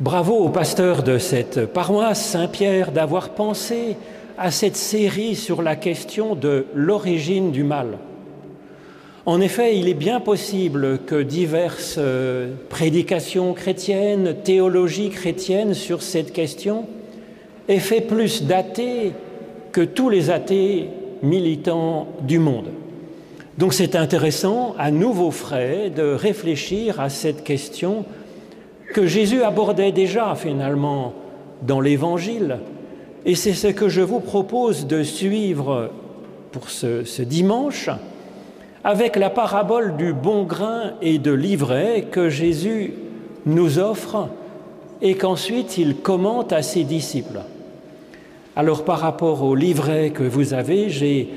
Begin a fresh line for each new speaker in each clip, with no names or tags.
Bravo au pasteur de cette paroisse Saint-Pierre d'avoir pensé à cette série sur la question de l'origine du mal. En effet, il est bien possible que diverses euh, prédications chrétiennes, théologies chrétiennes sur cette question aient fait plus d'athées que tous les athées militants du monde. Donc c'est intéressant, à nouveau frais, de réfléchir à cette question que Jésus abordait déjà finalement dans l'Évangile. Et c'est ce que je vous propose de suivre pour ce, dimanche avec la parabole du bon grain et de l'ivraie que Jésus nous offre et qu'ensuite il commente à ses disciples. Alors par rapport au livret que vous avez, j'ai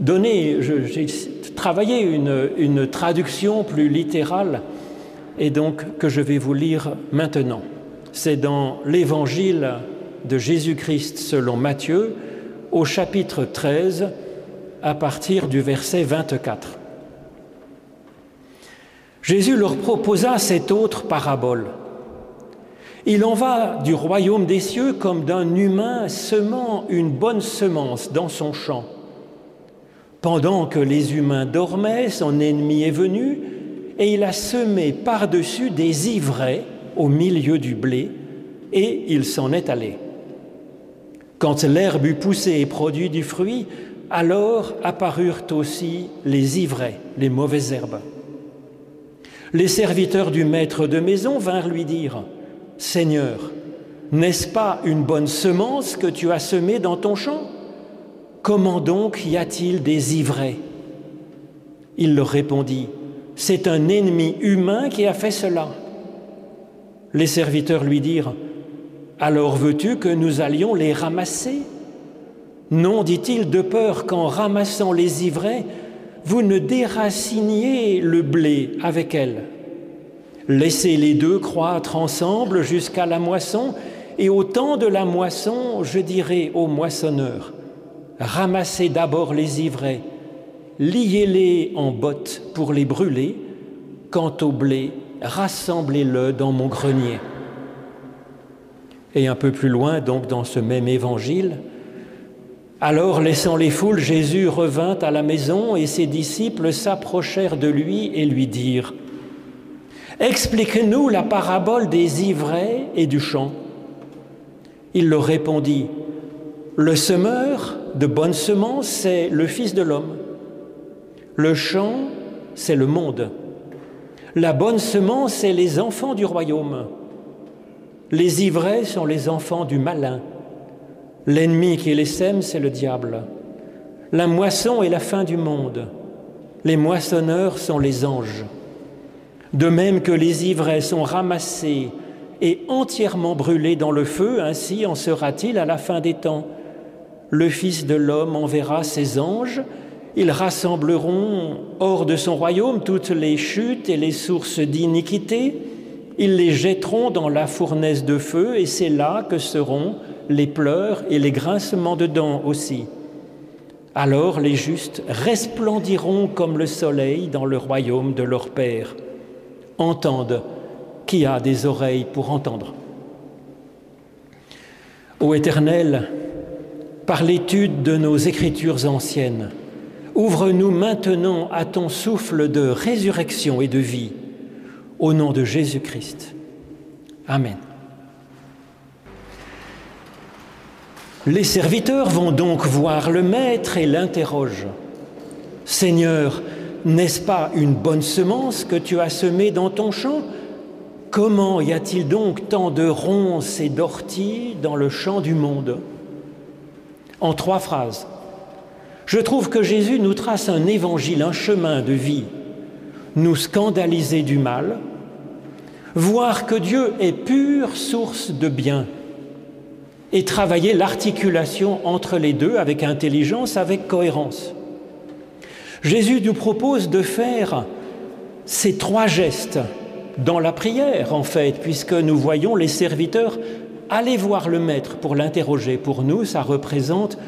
donné, j'ai travaillé une traduction plus littérale et donc que je vais vous lire maintenant. C'est dans l'Évangile de Jésus-Christ selon Matthieu au chapitre 13 à partir du verset 24. Jésus leur proposa cette autre parabole. Il en va du royaume des cieux comme d'un humain semant une bonne semence dans son champ. Pendant que les humains dormaient, son ennemi est venu et il a semé par-dessus des ivraies au milieu du blé et il s'en est allé. Quand l'herbe eut poussé et produit du fruit, alors apparurent aussi les ivraies, les mauvaises herbes. Les serviteurs du maître de maison vinrent lui dire, Seigneur, n'est-ce pas une bonne semence que tu as semée dans ton champ? Comment donc y a-t-il des ivraies? Il leur répondit, C'est un ennemi humain qui a fait cela. Les serviteurs lui dirent, Alors veux-tu que nous allions les ramasser? Non, dit-il, de peur qu'en ramassant les ivraies, vous ne déraciniez le blé avec elles. Laissez les deux croître ensemble jusqu'à la moisson, et au temps de la moisson, je dirai aux moissonneurs, ramassez d'abord les ivraies, liez-les en bottes pour les brûler, quant au blé, rassemblez-le dans mon grenier. Et un peu plus loin, donc dans ce même évangile, alors, laissant les foules, Jésus revint à la maison et ses disciples s'approchèrent de lui et lui dirent, Explique-nous la parabole des ivraies et du champ. Il leur répondit, Le semeur de bonne semence, c'est le Fils de l'homme. Le champ, c'est le monde. La bonne semence, c'est les enfants du royaume. Les ivraies sont les enfants du malin. L'ennemi qui les sème, c'est le diable. La moisson est la fin du monde. Les moissonneurs sont les anges. De même que les ivraies sont ramassés et entièrement brûlés dans le feu, ainsi en sera-t-il à la fin des temps. Le Fils de l'homme enverra ses anges, ils rassembleront hors de son royaume toutes les chutes et les sources d'iniquité, ils les jetteront dans la fournaise de feu, et c'est là que seront les pleurs et les grincements de dents aussi. Alors les justes resplendiront comme le soleil dans le royaume de leur Père. Entendent qui a des oreilles pour entendre. Ô Éternel, par l'étude de nos écritures anciennes, ouvre-nous maintenant à ton souffle de résurrection et de vie, au nom de Jésus-Christ. Amen. Les serviteurs vont donc voir le maître et l'interrogent. Seigneur, n'est-ce pas une bonne semence que tu as semée dans ton champ? Comment y a-t-il donc tant de ronces et d'orties dans le champ du monde? En trois phrases. Je trouve que Jésus nous trace un évangile, un chemin de vie. Nous scandaliser du mal, voir que Dieu est pure source de bien et travailler l'articulation entre les deux avec intelligence, avec cohérence. Jésus nous propose de faire ces trois gestes dans la prière, en fait, puisque nous voyons les serviteurs aller voir le Maître pour l'interroger. Pour nous, ça représente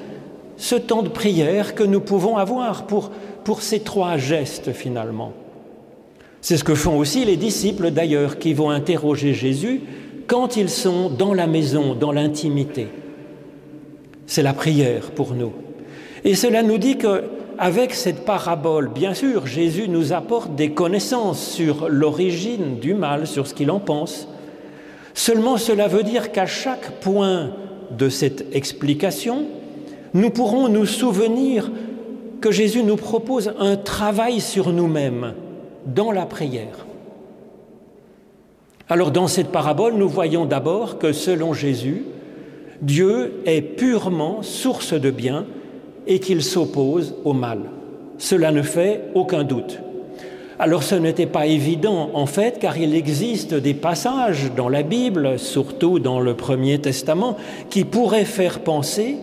ce temps de prière que nous pouvons avoir pour, pour ces trois gestes, finalement. C'est ce que font aussi les disciples, d'ailleurs, qui vont interroger Jésus quand ils sont dans la maison, dans l'intimité. C'est la prière pour nous. Et cela nous dit que avec cette parabole, bien sûr, Jésus nous apporte des connaissances sur l'origine du mal, sur ce qu'il en pense. Seulement cela veut dire qu'à chaque point de cette explication, nous pourrons nous souvenir que Jésus nous propose un travail sur nous-mêmes dans la prière. Alors dans cette parabole, nous voyons d'abord que selon Jésus, Dieu est purement source de bien et qu'il s'oppose au mal. Cela ne fait aucun doute. Alors ce n'était pas évident en fait car il existe des passages dans la Bible, surtout dans le Premier Testament, qui pourraient faire penser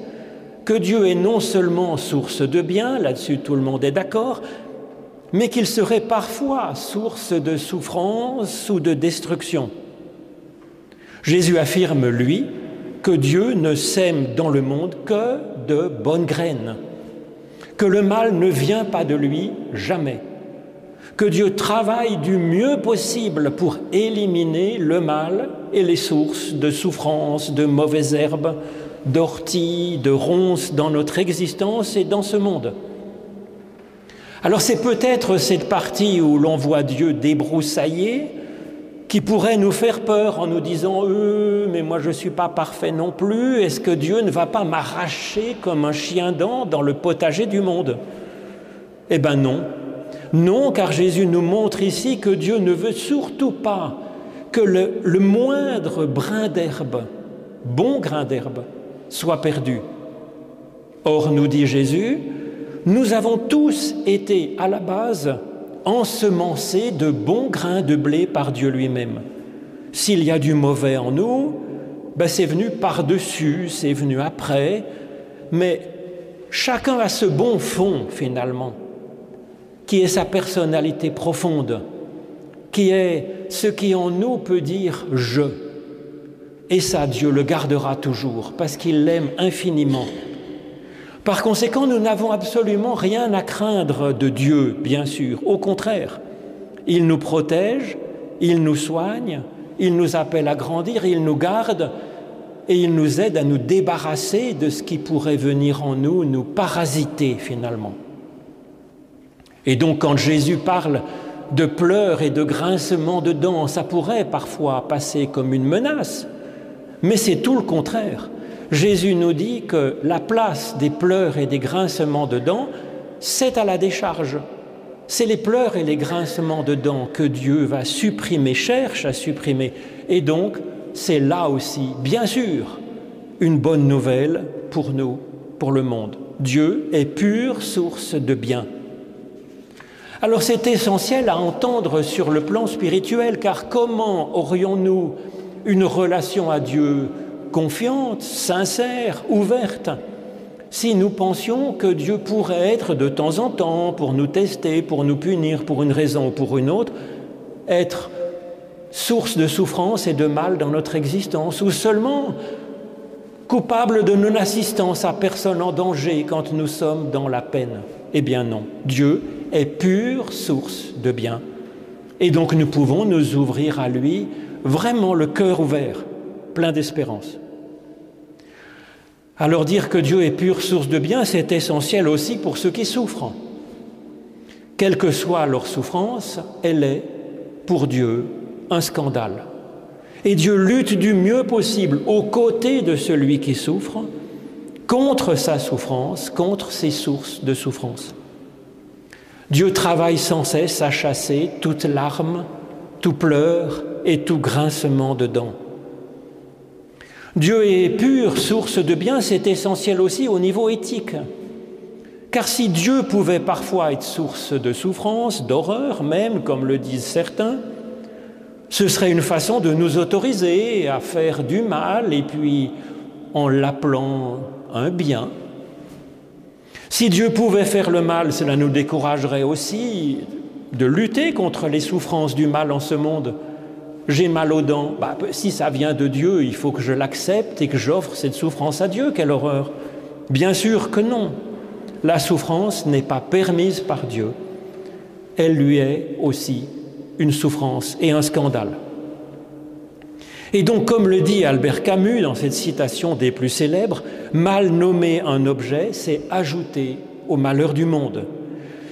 que Dieu est non seulement source de bien, là-dessus tout le monde est d'accord, mais qu'il serait parfois source de souffrance ou de destruction. Jésus affirme, lui, que Dieu ne sème dans le monde que de bonnes graines, que le mal ne vient pas de lui jamais, que Dieu travaille du mieux possible pour éliminer le mal et les sources de souffrance, de mauvaises herbes, d'orties, de ronces dans notre existence et dans ce monde. Alors c'est peut-être cette partie où l'on voit Dieu débroussailler qui pourrait nous faire peur en nous disant euh, mais moi je ne suis pas parfait non plus, est-ce que Dieu ne va pas m'arracher comme un chien dent dans le potager du monde? Eh bien non. Non, car Jésus nous montre ici que Dieu ne veut surtout pas que le, le moindre brin d'herbe, bon grain d'herbe, soit perdu. Or, nous dit Jésus, nous avons tous été à la base ensemencé de bons grains de blé par Dieu lui-même. S'il y a du mauvais en nous, ben c'est venu par-dessus, c'est venu après, mais chacun a ce bon fond finalement, qui est sa personnalité profonde, qui est ce qui en nous peut dire je. Et ça, Dieu le gardera toujours, parce qu'il l'aime infiniment. Par conséquent, nous n'avons absolument rien à craindre de Dieu, bien sûr. Au contraire, il nous protège, il nous soigne, il nous appelle à grandir, il nous garde et il nous aide à nous débarrasser de ce qui pourrait venir en nous, nous parasiter finalement. Et donc quand Jésus parle de pleurs et de grincements de dents, ça pourrait parfois passer comme une menace, mais c'est tout le contraire. Jésus nous dit que la place des pleurs et des grincements de dents, c'est à la décharge. C'est les pleurs et les grincements de dents que Dieu va supprimer, cherche à supprimer. Et donc, c'est là aussi, bien sûr, une bonne nouvelle pour nous, pour le monde. Dieu est pure source de bien. Alors c'est essentiel à entendre sur le plan spirituel, car comment aurions-nous une relation à Dieu confiante, sincère, ouverte, si nous pensions que Dieu pourrait être de temps en temps, pour nous tester, pour nous punir, pour une raison ou pour une autre, être source de souffrance et de mal dans notre existence, ou seulement coupable de non-assistance à personne en danger quand nous sommes dans la peine. Eh bien non, Dieu est pure source de bien. Et donc nous pouvons nous ouvrir à lui vraiment le cœur ouvert, plein d'espérance. Alors dire que Dieu est pure source de bien, c'est essentiel aussi pour ceux qui souffrent. Quelle que soit leur souffrance, elle est, pour Dieu, un scandale. Et Dieu lutte du mieux possible aux côtés de celui qui souffre, contre sa souffrance, contre ses sources de souffrance. Dieu travaille sans cesse à chasser toute larme, tout pleur et tout grincement de dents. Dieu est pure source de bien, c'est essentiel aussi au niveau éthique. Car si Dieu pouvait parfois être source de souffrance, d'horreur même, comme le disent certains, ce serait une façon de nous autoriser à faire du mal et puis en l'appelant un bien. Si Dieu pouvait faire le mal, cela nous découragerait aussi de lutter contre les souffrances du mal en ce monde j'ai mal aux dents. Bah, si ça vient de Dieu, il faut que je l'accepte et que j'offre cette souffrance à Dieu. Quelle horreur. Bien sûr que non. La souffrance n'est pas permise par Dieu. Elle lui est aussi une souffrance et un scandale. Et donc, comme le dit Albert Camus dans cette citation des plus célèbres, mal nommer un objet, c'est ajouter au malheur du monde.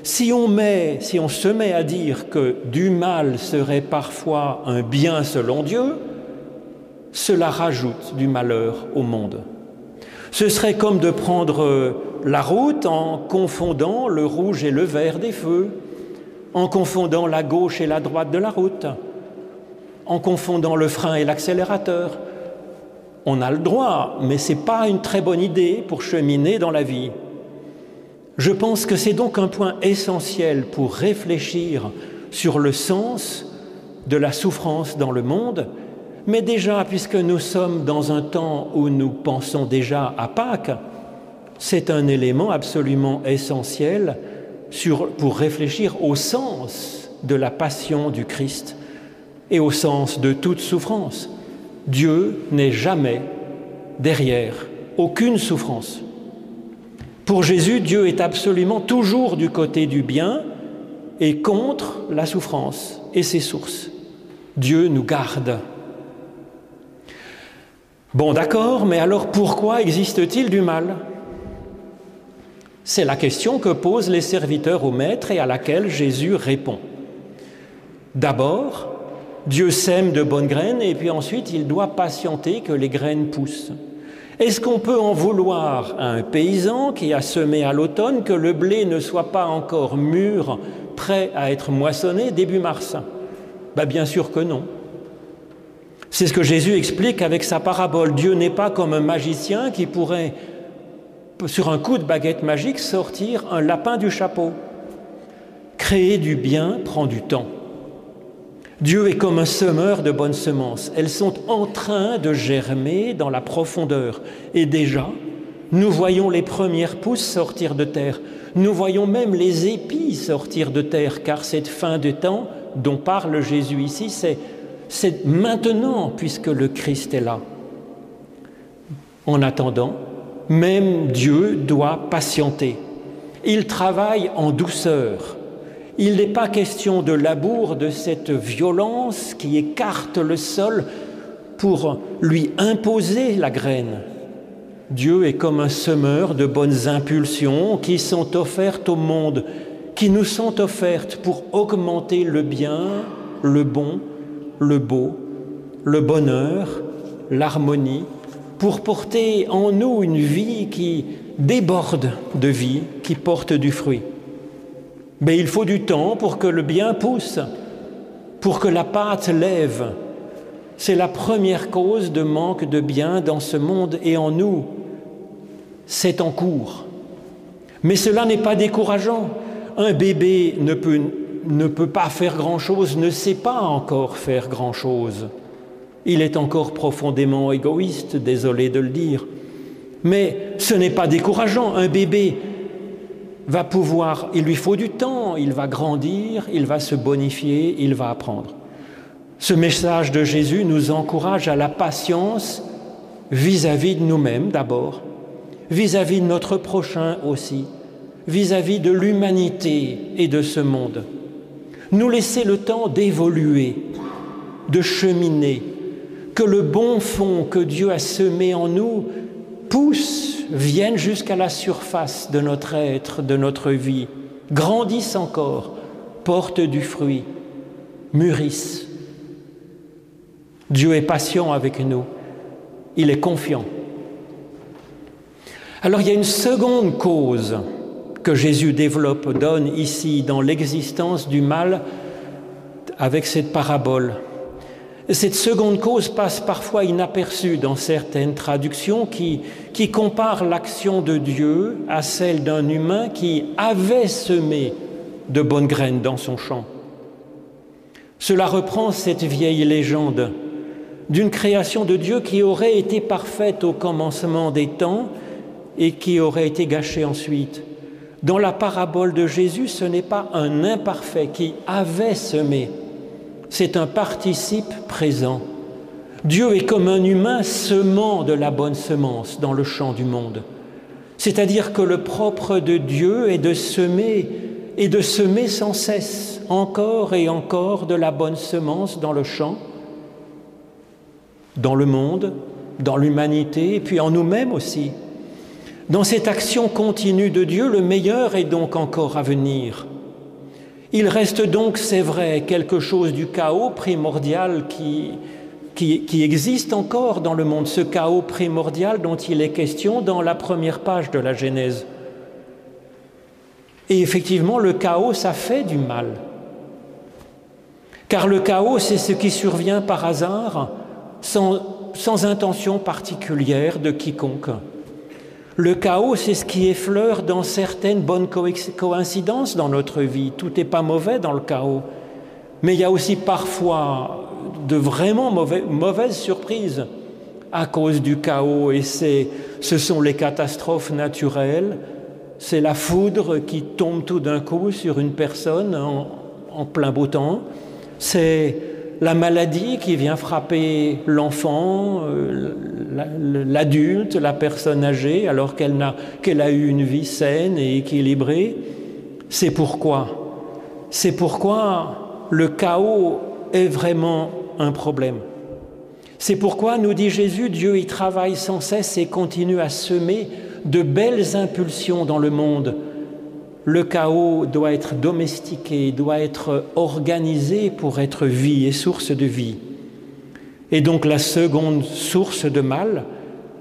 Si on, met, si on se met à dire que du mal serait parfois un bien selon Dieu, cela rajoute du malheur au monde. Ce serait comme de prendre la route en confondant le rouge et le vert des feux, en confondant la gauche et la droite de la route, en confondant le frein et l'accélérateur. On a le droit, mais ce n'est pas une très bonne idée pour cheminer dans la vie. Je pense que c'est donc un point essentiel pour réfléchir sur le sens de la souffrance dans le monde mais déjà, puisque nous sommes dans un temps où nous pensons déjà à Pâques, c'est un élément absolument essentiel pour réfléchir au sens de la passion du Christ et au sens de toute souffrance. Dieu n'est jamais derrière aucune souffrance. Pour Jésus, Dieu est absolument toujours du côté du bien et contre la souffrance et ses sources. Dieu nous garde Bon, d'accord, mais alors pourquoi existe-t-il du mal? C'est la question que posent les serviteurs au Maître et à laquelle Jésus répond. D'abord, Dieu sème de bonnes graines et puis ensuite il doit patienter que les graines poussent. Est-ce qu'on peut en vouloir à un paysan qui a semé à l'automne que le blé ne soit pas encore mûr, prêt à être moissonné début mars? Ben, Bien sûr que non. C'est ce que Jésus explique avec sa parabole. Dieu n'est pas comme un magicien qui pourrait, sur un coup de baguette magique, sortir un lapin du chapeau. Créer du bien prend du temps. Dieu est comme un semeur de bonnes semences. Elles sont en train de germer dans la profondeur. Et déjà, nous voyons les premières pousses sortir de terre. Nous voyons même les épis sortir de terre, car cette fin de temps dont parle Jésus ici, c'est c'est maintenant puisque le Christ est là. En attendant, même Dieu doit patienter. Il travaille en douceur. Il n'est pas question de labour, de cette violence qui écarte le sol pour lui imposer la graine. Dieu est comme un semeur de bonnes impulsions qui sont offertes au monde, qui nous sont offertes pour augmenter le bien, le bon, le beau, le bonheur, l'harmonie, pour porter en nous une vie qui déborde de vie, qui porte du fruit. Mais il faut du temps pour que le bien pousse, pour que la pâte lève. C'est la première cause de manque de bien dans ce monde et en nous. C'est en cours. Mais cela n'est pas décourageant. Un bébé ne peut ne peut pas faire grand-chose, ne sait pas encore faire grand-chose. Il est encore profondément égoïste, désolé de le dire. Mais ce n'est pas décourageant. Un bébé va pouvoir, il lui faut du temps, il va grandir, il va se bonifier, il va apprendre. Ce message de Jésus nous encourage à la patience vis-à-vis de nous-mêmes d'abord, vis-à-vis de notre prochain aussi, vis-à-vis de l'humanité et de ce monde nous laisser le temps d'évoluer, de cheminer, que le bon fond que Dieu a semé en nous pousse, vienne jusqu'à la surface de notre être, de notre vie, grandisse encore, porte du fruit, mûrisse. Dieu est patient avec nous, il est confiant. Alors il y a une seconde cause que Jésus développe, donne ici dans l'existence du mal avec cette parabole. Cette seconde cause passe parfois inaperçue dans certaines traductions qui, qui comparent l'action de Dieu à celle d'un humain qui avait semé de bonnes graines dans son champ. Cela reprend cette vieille légende d'une création de Dieu qui aurait été parfaite au commencement des temps et qui aurait été gâchée ensuite. Dans la parabole de Jésus, ce n'est pas un imparfait qui avait semé, c'est un participe présent. Dieu est comme un humain semant de la bonne semence dans le champ du monde. C'est-à-dire que le propre de Dieu est de semer et de semer sans cesse, encore et encore, de la bonne semence dans le champ. dans le monde, dans l'humanité, et puis en nous-mêmes aussi. Dans cette action continue de Dieu, le meilleur est donc encore à venir. Il reste donc, c'est vrai, quelque chose du chaos primordial qui, existe encore dans le monde, ce chaos primordial dont il est question dans la première page de la Genèse. Et effectivement, le chaos, ça fait du mal. Car le chaos, c'est ce qui survient par hasard, sans intention particulière de quiconque. Le chaos, c'est ce qui effleure dans certaines bonnes coïncidences dans notre vie. Tout n'est pas mauvais dans le chaos. Mais il y a aussi parfois de vraiment mauvais, mauvaises surprises à cause du chaos. Et ce sont les catastrophes naturelles. C'est la foudre qui tombe tout d'un coup sur une personne en, en plein beau temps. C'est la maladie qui vient frapper l'enfant, euh, l'adulte, la personne âgée, alors qu'elle a, eu une vie saine et équilibrée. C'est pourquoi? C'est pourquoi le chaos est vraiment un problème. C'est pourquoi, nous dit Jésus, Dieu y travaille sans cesse et continue à semer de belles impulsions dans le monde le chaos doit être domestiqué, doit être organisé pour être vie et source de vie. Et donc la seconde source de mal,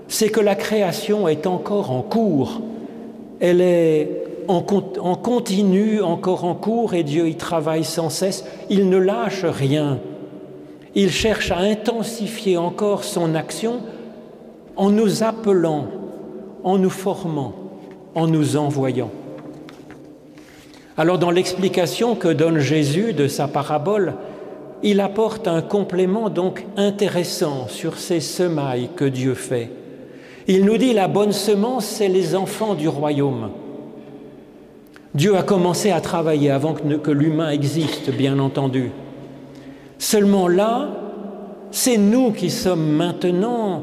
c'est que la création est encore en cours. Elle est en, en, continu, encore en cours, et Dieu y travaille sans cesse. Il ne lâche rien. Il cherche à intensifier encore son action en nous appelant, en nous formant, en nous envoyant. Alors dans l'explication que donne Jésus de sa parabole, il apporte un complément donc intéressant sur ces semailles que Dieu fait. Il nous dit la bonne semence, c'est les enfants du royaume. Dieu a commencé à travailler avant que, l'humain existe, bien entendu. Seulement là, c'est nous qui sommes maintenant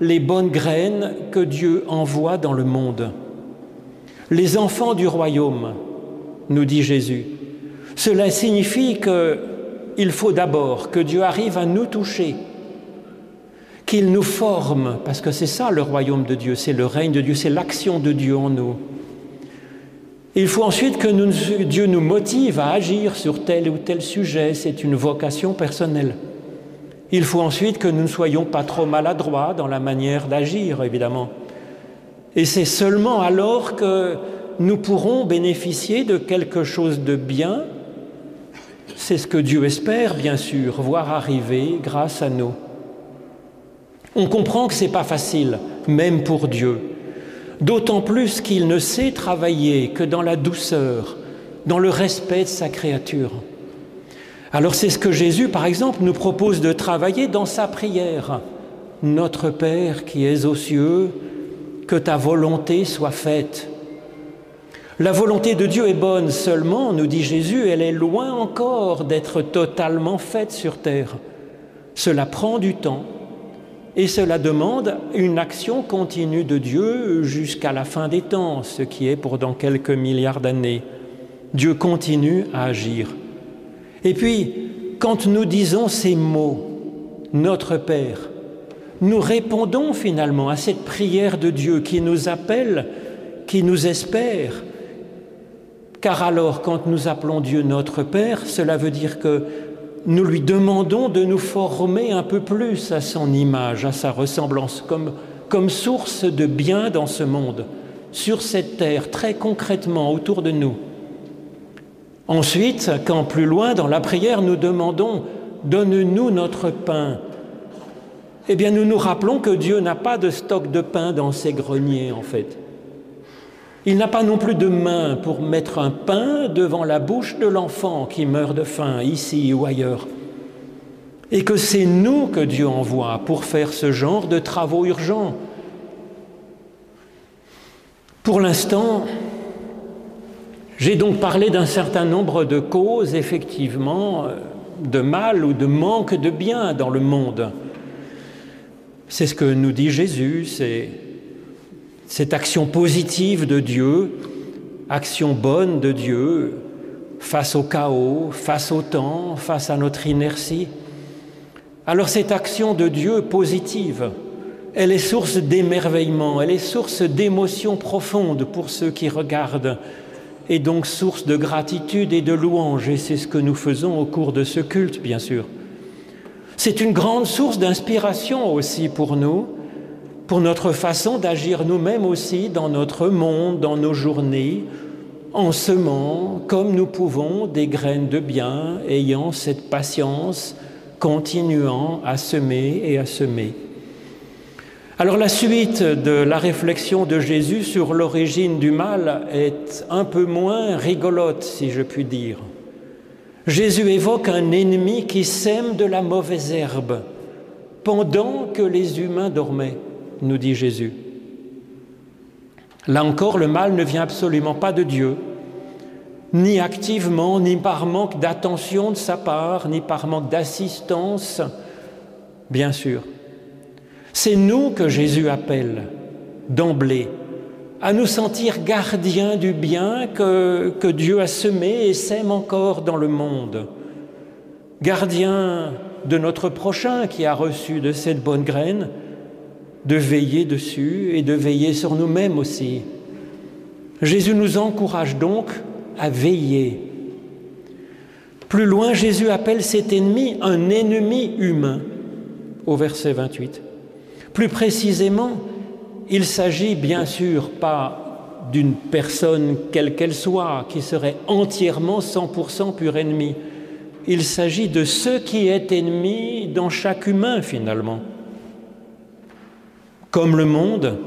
les bonnes graines que Dieu envoie dans le monde. Les enfants du royaume, nous dit Jésus. Cela signifie qu'il faut d'abord que Dieu arrive à nous toucher, qu'il nous forme, parce que c'est ça le royaume de Dieu, c'est le règne de Dieu, c'est l'action de Dieu en nous. Il faut ensuite que nous, Dieu nous motive à agir sur tel ou tel sujet, c'est une vocation personnelle. Il faut ensuite que nous ne soyons pas trop maladroits dans la manière d'agir, évidemment. Et c'est seulement alors que nous pourrons bénéficier de quelque chose de bien. C'est ce que Dieu espère, bien sûr, voir arriver grâce à nous. On comprend que ce n'est pas facile, même pour Dieu. D'autant plus qu'il ne sait travailler que dans la douceur, dans le respect de sa créature. Alors c'est ce que Jésus, par exemple, nous propose de travailler dans sa prière. Notre Père qui es aux cieux, que ta volonté soit faite la volonté de Dieu est bonne seulement, nous dit Jésus, elle est loin encore d'être totalement faite sur terre. Cela prend du temps et cela demande une action continue de Dieu jusqu'à la fin des temps, ce qui est pour dans quelques milliards d'années. Dieu continue à agir. Et puis, quand nous disons ces mots, notre Père, nous répondons finalement à cette prière de Dieu qui nous appelle, qui nous espère, car alors, quand nous appelons Dieu notre Père, cela veut dire que nous lui demandons de nous former un peu plus à son image, à sa ressemblance, comme, source de bien dans ce monde, sur cette terre, très concrètement autour de nous. Ensuite, quand plus loin dans la prière, nous demandons Donne-nous notre pain. Eh bien, nous nous rappelons que Dieu n'a pas de stock de pain dans ses greniers, en fait. Il n'a pas non plus de main pour mettre un pain devant la bouche de l'enfant qui meurt de faim, ici ou ailleurs. Et que c'est nous que Dieu envoie pour faire ce genre de travaux urgents. Pour l'instant, j'ai donc parlé d'un certain nombre de causes, effectivement, de mal ou de manque de bien dans le monde. C'est ce que nous dit Jésus, c'est cette action positive de Dieu, action bonne de Dieu face au chaos, face au temps, face à notre inertie. Alors cette action de Dieu positive, elle est source d'émerveillement, elle est source d'émotion profonde pour ceux qui regardent, et donc source de gratitude et de louange, et c'est ce que nous faisons au cours de ce culte, bien sûr. C'est une grande source d'inspiration aussi pour nous, pour notre façon d'agir nous-mêmes aussi dans notre monde, dans nos journées, en semant comme nous pouvons des graines de bien, ayant cette patience, continuant à semer et à semer. Alors la suite de la réflexion de Jésus sur l'origine du mal est un peu moins rigolote, si je puis dire. Jésus évoque un ennemi qui sème de la mauvaise herbe pendant que les humains dormaient, nous dit Jésus. Là encore, le mal ne vient absolument pas de Dieu, ni activement, ni par manque d'attention de sa part, ni par manque d'assistance, bien sûr. C'est nous que Jésus appelle d'emblée à nous sentir gardiens du bien que, Dieu a semé et sème encore dans le monde. Gardiens de notre prochain qui a reçu de cette bonne graine, de veiller dessus et de veiller sur nous-mêmes aussi. Jésus nous encourage donc à veiller. Plus loin, Jésus appelle cet ennemi un ennemi humain, au verset 28. Plus précisément, il s'agit bien sûr pas d'une personne quelle qu'elle soit qui serait entièrement 100% pur ennemi. Il s'agit de ce qui est ennemi dans chaque humain finalement. Comme le monde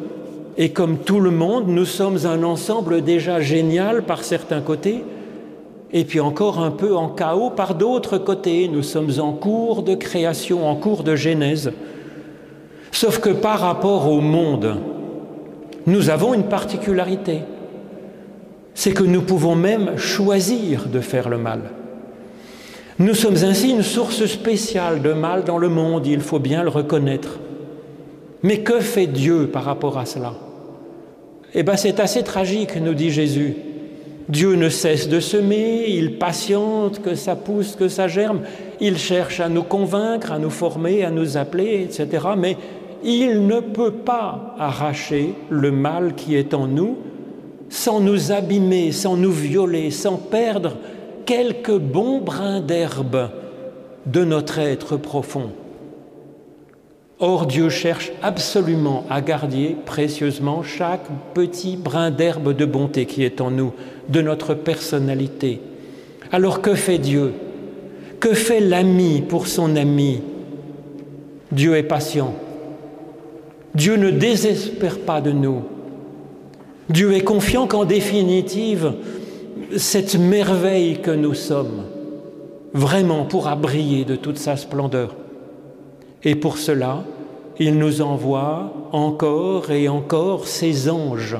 et comme tout le monde, nous sommes un ensemble déjà génial par certains côtés et puis encore un peu en chaos par d'autres côtés. Nous sommes en cours de création, en cours de genèse. Sauf que par rapport au monde, nous avons une particularité. C'est que nous pouvons même choisir de faire le mal. Nous sommes ainsi une source spéciale de mal dans le monde, il faut bien le reconnaître. Mais que fait Dieu par rapport à cela? Eh bien, c'est assez tragique, nous dit Jésus. Dieu ne cesse de semer, il patiente que ça pousse, que ça germe, il cherche à nous convaincre, à nous former, à nous appeler, etc. Mais il ne peut pas arracher le mal qui est en nous sans nous abîmer, sans nous violer, sans perdre quelques bons brins d'herbe de notre être profond. Or, Dieu cherche absolument à garder précieusement chaque petit brin d'herbe de bonté qui est en nous, de notre personnalité. Alors que fait Dieu? Que fait l'ami pour son ami? Dieu est patient, Dieu ne désespère pas de nous. Dieu est confiant qu'en définitive, cette merveille que nous sommes, vraiment pourra briller de toute sa splendeur. Et pour cela, il nous envoie encore et encore ses anges,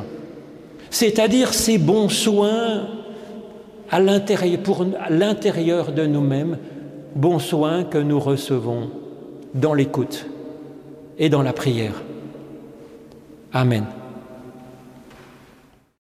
c'est-à-dire ses bons soins à l'intérieur, de nous-mêmes, bons soins que nous recevons dans l'écoute et dans la prière. Amen.